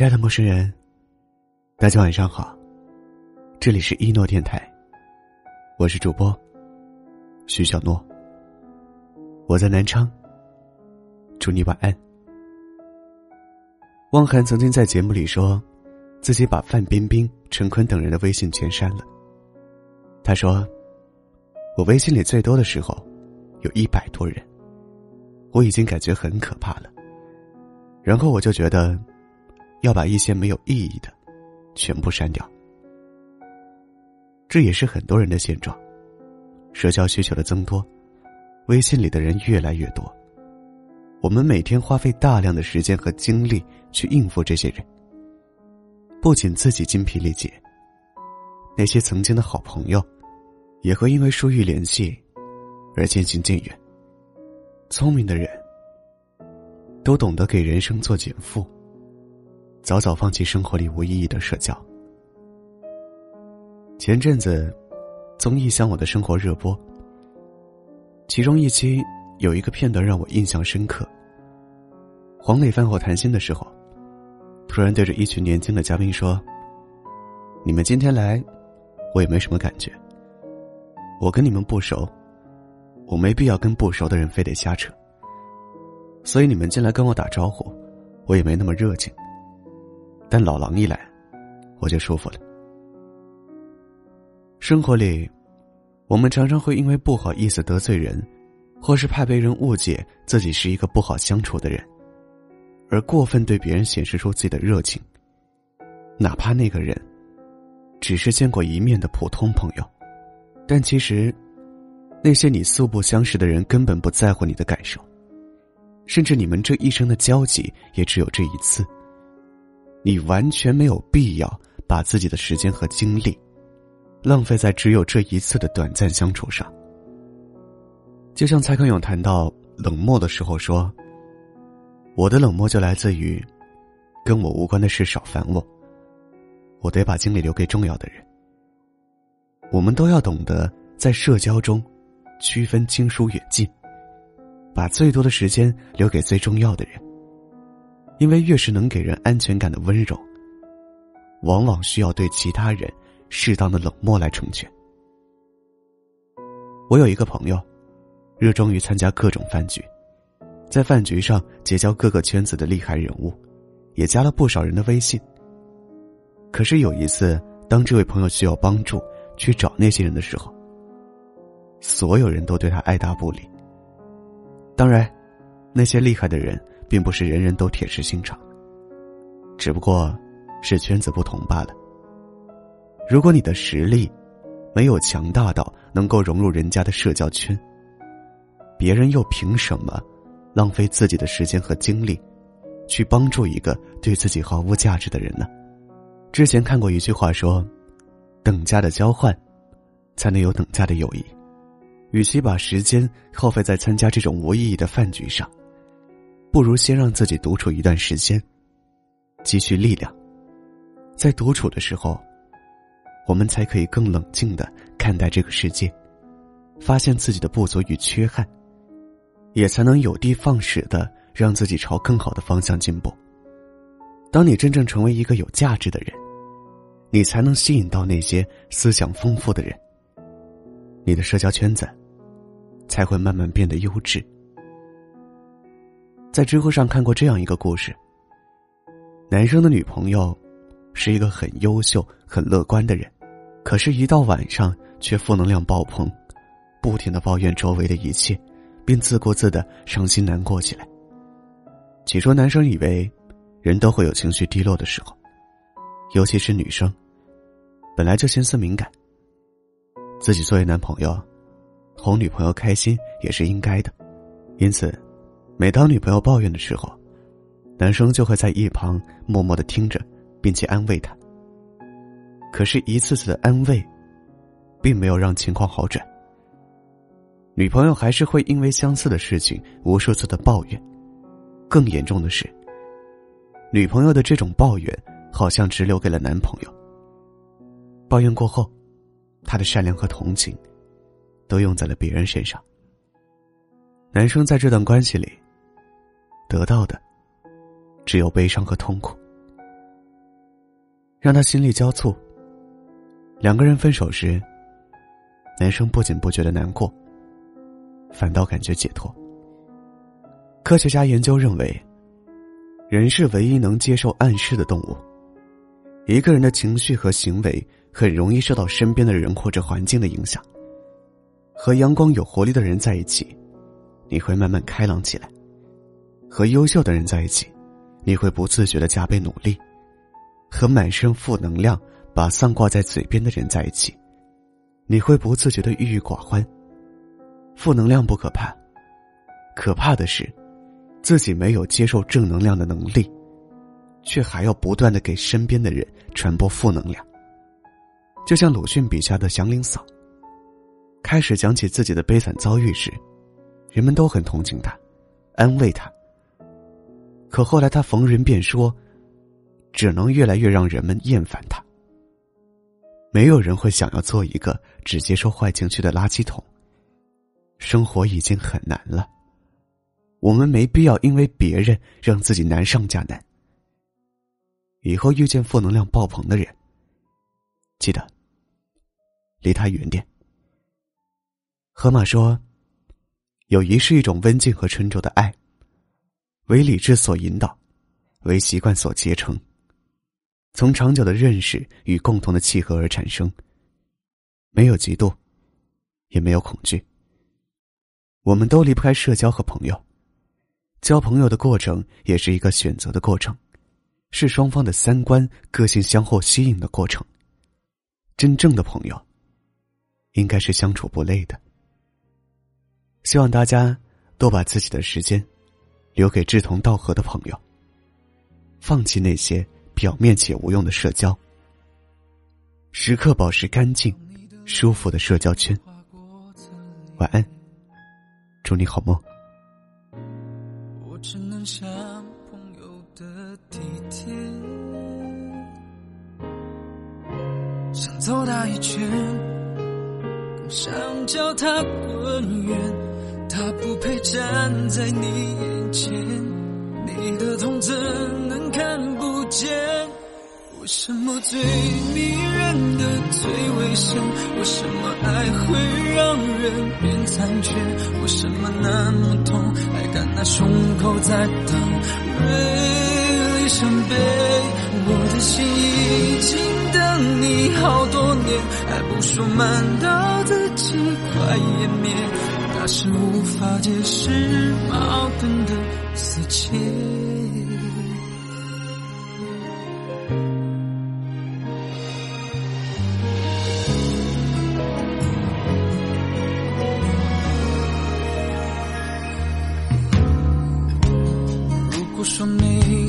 亲爱的陌生人，大家晚上好。这里是一诺电台，我是主播徐小诺。我在南昌，祝你晚安。汪涵曾经在节目里说，自己把范冰冰、陈坤等人的微信全删了。他说：“我微信里最多的时候，有一百多人，我已经感觉很可怕了。然后我就觉得。”要把一些没有意义的全部删掉，这也是很多人的现状。社交需求的增多，微信里的人越来越多，我们每天花费大量的时间和精力去应付这些人，不仅自己精疲力竭，那些曾经的好朋友也会因为疏于联系而渐行渐远。聪明的人都懂得给人生做减负。早早放弃生活里无意义的社交。前阵子，综艺《向我的生活》热播，其中一期有一个片段让我印象深刻。黄磊饭后谈心的时候，突然对着一群年轻的嘉宾说：“你们今天来，我也没什么感觉。我跟你们不熟，我没必要跟不熟的人非得瞎扯。所以你们进来跟我打招呼，我也没那么热情。”但老狼一来，我就舒服了。生活里，我们常常会因为不好意思得罪人，或是怕被人误解自己是一个不好相处的人，而过分对别人显示出自己的热情，哪怕那个人只是见过一面的普通朋友，但其实，那些你素不相识的人根本不在乎你的感受，甚至你们这一生的交集也只有这一次。你完全没有必要把自己的时间和精力浪费在只有这一次的短暂相处上。就像蔡康永谈到冷漠的时候说：“我的冷漠就来自于跟我无关的事少烦我，我得把精力留给重要的人。”我们都要懂得在社交中区分亲疏远近，把最多的时间留给最重要的人。因为越是能给人安全感的温柔，往往需要对其他人适当的冷漠来成全。我有一个朋友，热衷于参加各种饭局，在饭局上结交各个圈子的厉害人物，也加了不少人的微信。可是有一次，当这位朋友需要帮助去找那些人的时候，所有人都对他爱答不理。当然，那些厉害的人。并不是人人都铁石心肠，只不过是圈子不同罢了。如果你的实力没有强大到能够融入人家的社交圈，别人又凭什么浪费自己的时间和精力去帮助一个对自己毫无价值的人呢？之前看过一句话说：“等价的交换，才能有等价的友谊。”与其把时间耗费在参加这种无意义的饭局上。不如先让自己独处一段时间，积蓄力量。在独处的时候，我们才可以更冷静的看待这个世界，发现自己的不足与缺憾，也才能有的放矢的让自己朝更好的方向进步。当你真正成为一个有价值的人，你才能吸引到那些思想丰富的人，你的社交圈子才会慢慢变得优质。在知乎上看过这样一个故事：男生的女朋友是一个很优秀、很乐观的人，可是，一到晚上却负能量爆棚，不停的抱怨周围的一切，并自顾自的伤心难过起来。起初，男生以为人都会有情绪低落的时候，尤其是女生，本来就心思敏感，自己作为男朋友，哄女朋友开心也是应该的，因此。每当女朋友抱怨的时候，男生就会在一旁默默的听着，并且安慰她。可是，一次次的安慰，并没有让情况好转。女朋友还是会因为相似的事情无数次的抱怨。更严重的是，女朋友的这种抱怨好像只留给了男朋友。抱怨过后，他的善良和同情，都用在了别人身上。男生在这段关系里。得到的，只有悲伤和痛苦。让他心力交瘁。两个人分手时，男生不仅不觉得难过，反倒感觉解脱。科学家研究认为，人是唯一能接受暗示的动物。一个人的情绪和行为很容易受到身边的人或者环境的影响。和阳光有活力的人在一起，你会慢慢开朗起来；和优秀的人在一起，你会不自觉的加倍努力；和满身负能量、把丧挂在嘴边的人在一起，你会不自觉的郁郁寡欢。负能量不可怕，可怕的是，自己没有接受正能量的能力。却还要不断的给身边的人传播负能量，就像鲁迅笔下的祥林嫂。开始讲起自己的悲惨遭遇时，人们都很同情他，安慰他。可后来他逢人便说，只能越来越让人们厌烦他。没有人会想要做一个只接受坏情绪的垃圾桶。生活已经很难了，我们没必要因为别人让自己难上加难。以后遇见负能量爆棚的人，记得离他远点。河马说：“友谊是一种温静和沉着的爱，为理智所引导，为习惯所结成，从长久的认识与共同的契合而产生。没有嫉妒，也没有恐惧。我们都离不开社交和朋友，交朋友的过程也是一个选择的过程。”是双方的三观、个性相互吸引的过程。真正的朋友，应该是相处不累的。希望大家多把自己的时间留给志同道合的朋友，放弃那些表面且无用的社交，时刻保持干净、舒服的社交圈。晚安，祝你好梦。我只能想。的体贴，想走大一圈，更想叫他滚远。他不配站在你眼前，你的痛怎能看不见？为什么最迷人的最危险？为什么爱会让人变残缺？为什么那么痛，还敢拿胸口在等？伤悲，我的心已经等你好多年，还不说满到自己快湮灭，那是无法解释矛盾的死结。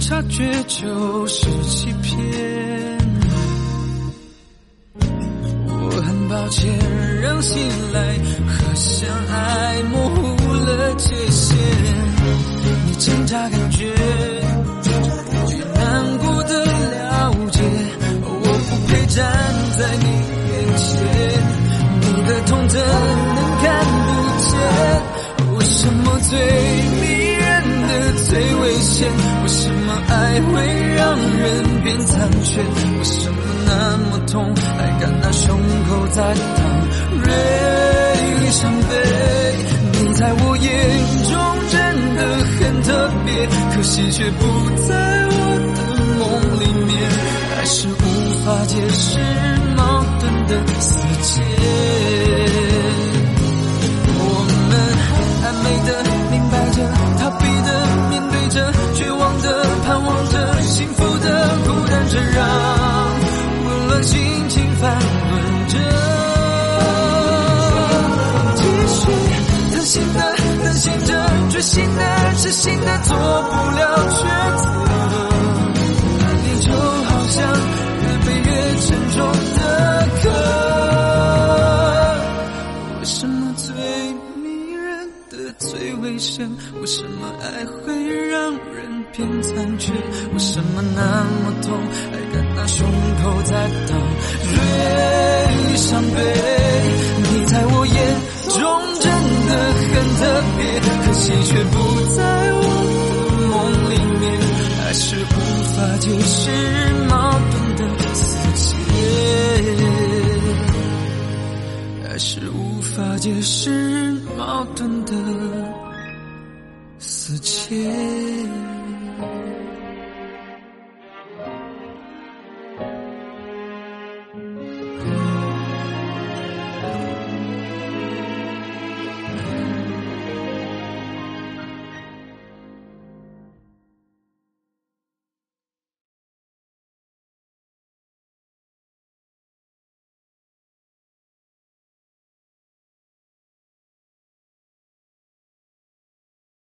察觉就是欺骗，我很抱歉让信赖和相爱模糊了界限。你挣扎感觉，越难过的了解，我不配站在你眼前，你的痛怎能看不见？为什么最迷人的最危险？为什么爱会让人变残缺，为什么那么痛，还敢拿胸口在淌泪伤悲？你在我眼中真的很特别，可惜却不在我心的担心着，决心的痴心的做不了抉择。你就好像越背越沉重的壳。为什么最迷人的最危险？为什么爱会让人？变残缺，为什么那么痛，还敢拿胸口在淌泪伤悲？你在我眼的很特别，可惜却不在我的梦里面。爱是无法解释矛盾的死结，爱是无法解释矛盾的死结。